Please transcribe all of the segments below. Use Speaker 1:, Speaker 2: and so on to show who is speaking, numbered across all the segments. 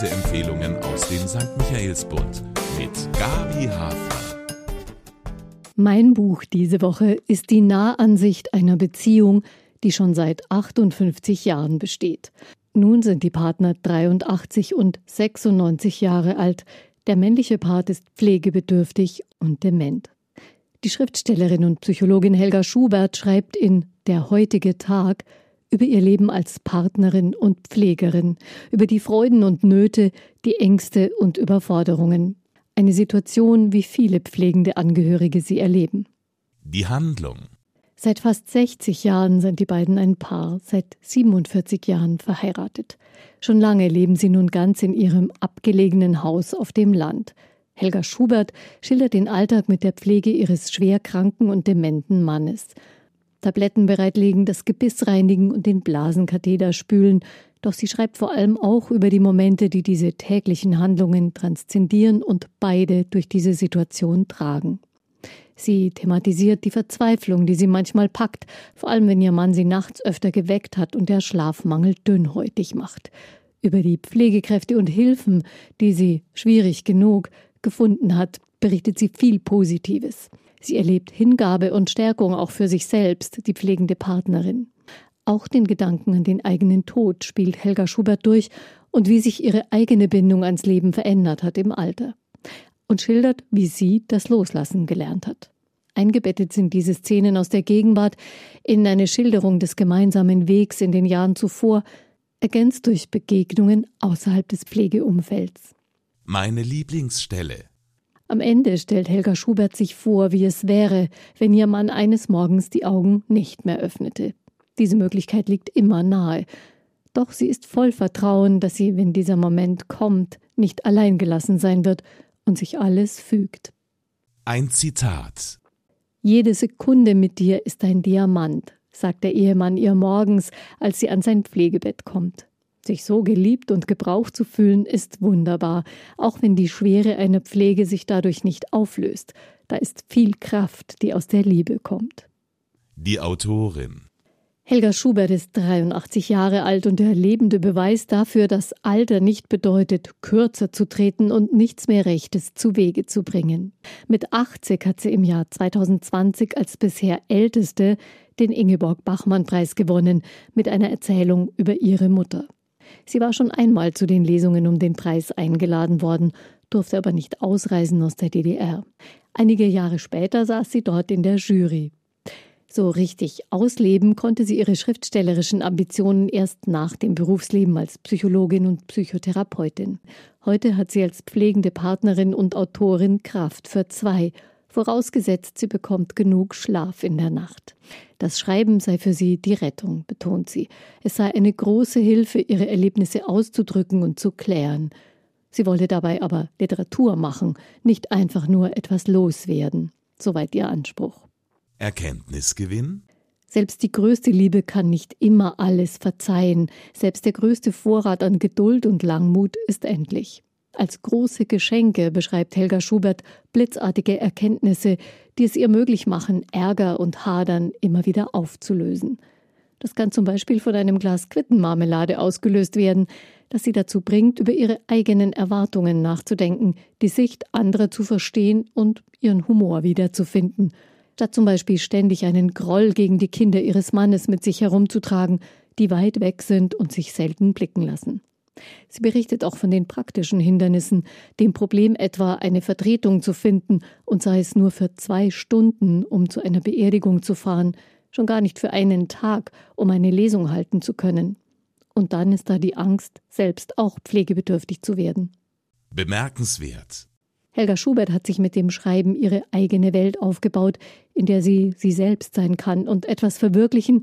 Speaker 1: Leseempfehlungen aus dem St. Michaelsbund mit Gabi Hafner.
Speaker 2: Mein Buch diese Woche ist die Nahansicht einer Beziehung, die schon seit 58 Jahren besteht. Nun sind die Partner 83 und 96 Jahre alt. Der männliche Part ist pflegebedürftig und dement. Die Schriftstellerin und Psychologin Helga Schubert schreibt in Der heutige Tag über ihr Leben als Partnerin und Pflegerin, über die Freuden und Nöte, die Ängste und Überforderungen. Eine Situation, wie viele pflegende Angehörige sie erleben.
Speaker 1: Die Handlung.
Speaker 2: Seit fast 60 Jahren sind die beiden ein Paar, seit 47 Jahren verheiratet. Schon lange leben sie nun ganz in ihrem abgelegenen Haus auf dem Land. Helga Schubert schildert den Alltag mit der Pflege ihres schwerkranken und dementen Mannes. Tabletten bereitlegen, das Gebiss reinigen und den Blasenkatheter spülen. Doch sie schreibt vor allem auch über die Momente, die diese täglichen Handlungen transzendieren und beide durch diese Situation tragen. Sie thematisiert die Verzweiflung, die sie manchmal packt, vor allem wenn ihr Mann sie nachts öfter geweckt hat und der Schlafmangel dünnhäutig macht. Über die Pflegekräfte und Hilfen, die sie, schwierig genug, gefunden hat, berichtet sie viel Positives. Sie erlebt Hingabe und Stärkung auch für sich selbst, die pflegende Partnerin. Auch den Gedanken an den eigenen Tod spielt Helga Schubert durch und wie sich ihre eigene Bindung ans Leben verändert hat im Alter. Und schildert, wie sie das Loslassen gelernt hat. Eingebettet sind diese Szenen aus der Gegenwart in eine Schilderung des gemeinsamen Wegs in den Jahren zuvor, ergänzt durch Begegnungen außerhalb des Pflegeumfelds.
Speaker 1: Meine Lieblingsstelle.
Speaker 2: Am Ende stellt Helga Schubert sich vor, wie es wäre, wenn ihr Mann eines Morgens die Augen nicht mehr öffnete. Diese Möglichkeit liegt immer nahe. Doch sie ist voll Vertrauen, dass sie, wenn dieser Moment kommt, nicht allein gelassen sein wird und sich alles fügt.
Speaker 1: Ein Zitat.
Speaker 2: Jede Sekunde mit dir ist ein Diamant, sagt der Ehemann ihr morgens, als sie an sein Pflegebett kommt. Sich so geliebt und gebraucht zu fühlen, ist wunderbar, auch wenn die Schwere einer Pflege sich dadurch nicht auflöst. Da ist viel Kraft, die aus der Liebe kommt.
Speaker 1: Die Autorin
Speaker 2: Helga Schubert ist 83 Jahre alt und der lebende Beweis dafür, dass Alter nicht bedeutet, kürzer zu treten und nichts mehr Rechtes zu Wege zu bringen. Mit 80 hat sie im Jahr 2020 als bisher älteste den Ingeborg Bachmann Preis gewonnen mit einer Erzählung über ihre Mutter. Sie war schon einmal zu den Lesungen um den Preis eingeladen worden, durfte aber nicht ausreisen aus der DDR. Einige Jahre später saß sie dort in der Jury. So richtig ausleben konnte sie ihre schriftstellerischen Ambitionen erst nach dem Berufsleben als Psychologin und Psychotherapeutin. Heute hat sie als pflegende Partnerin und Autorin Kraft für zwei vorausgesetzt sie bekommt genug Schlaf in der Nacht. Das Schreiben sei für sie die Rettung, betont sie. Es sei eine große Hilfe, ihre Erlebnisse auszudrücken und zu klären. Sie wolle dabei aber Literatur machen, nicht einfach nur etwas loswerden. Soweit ihr Anspruch.
Speaker 1: Erkenntnisgewinn?
Speaker 2: Selbst die größte Liebe kann nicht immer alles verzeihen. Selbst der größte Vorrat an Geduld und Langmut ist endlich als große Geschenke beschreibt Helga Schubert blitzartige Erkenntnisse, die es ihr möglich machen, Ärger und Hadern immer wieder aufzulösen. Das kann zum Beispiel von einem Glas Quittenmarmelade ausgelöst werden, das sie dazu bringt, über ihre eigenen Erwartungen nachzudenken, die Sicht anderer zu verstehen und ihren Humor wiederzufinden, statt zum Beispiel ständig einen Groll gegen die Kinder ihres Mannes mit sich herumzutragen, die weit weg sind und sich selten blicken lassen. Sie berichtet auch von den praktischen Hindernissen, dem Problem etwa eine Vertretung zu finden, und sei es nur für zwei Stunden, um zu einer Beerdigung zu fahren, schon gar nicht für einen Tag, um eine Lesung halten zu können. Und dann ist da die Angst, selbst auch pflegebedürftig zu werden.
Speaker 1: Bemerkenswert.
Speaker 2: Helga Schubert hat sich mit dem Schreiben ihre eigene Welt aufgebaut, in der sie sie selbst sein kann und etwas verwirklichen,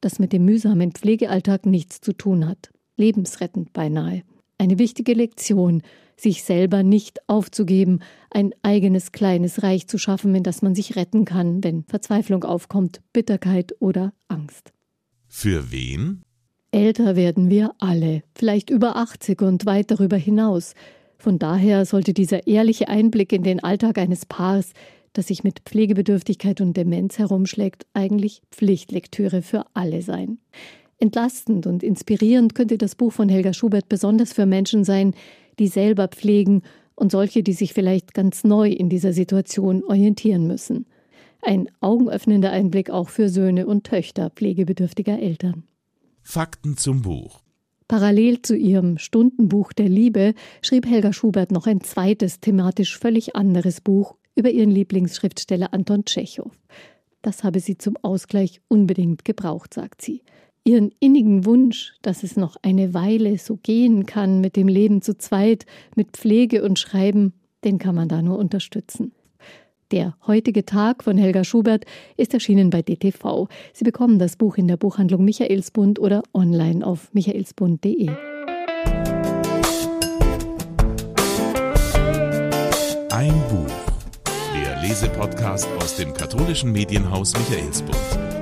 Speaker 2: das mit dem mühsamen Pflegealltag nichts zu tun hat lebensrettend beinahe. Eine wichtige Lektion, sich selber nicht aufzugeben, ein eigenes kleines Reich zu schaffen, in das man sich retten kann, wenn Verzweiflung aufkommt, Bitterkeit oder Angst.
Speaker 1: Für wen?
Speaker 2: Älter werden wir alle, vielleicht über 80 und weit darüber hinaus. Von daher sollte dieser ehrliche Einblick in den Alltag eines Paars, das sich mit Pflegebedürftigkeit und Demenz herumschlägt, eigentlich Pflichtlektüre für alle sein. Entlastend und inspirierend könnte das Buch von Helga Schubert besonders für Menschen sein, die selber pflegen und solche, die sich vielleicht ganz neu in dieser Situation orientieren müssen. Ein augenöffnender Einblick auch für Söhne und Töchter pflegebedürftiger Eltern.
Speaker 1: Fakten zum Buch.
Speaker 2: Parallel zu ihrem Stundenbuch der Liebe schrieb Helga Schubert noch ein zweites, thematisch völlig anderes Buch über ihren Lieblingsschriftsteller Anton Tschechow. Das habe sie zum Ausgleich unbedingt gebraucht, sagt sie. Ihren innigen Wunsch, dass es noch eine Weile so gehen kann mit dem Leben zu zweit, mit Pflege und Schreiben, den kann man da nur unterstützen. Der heutige Tag von Helga Schubert ist erschienen bei DTV. Sie bekommen das Buch in der Buchhandlung Michaelsbund oder online auf michaelsbund.de.
Speaker 1: Ein Buch. Der Lesepodcast aus dem katholischen Medienhaus Michaelsbund.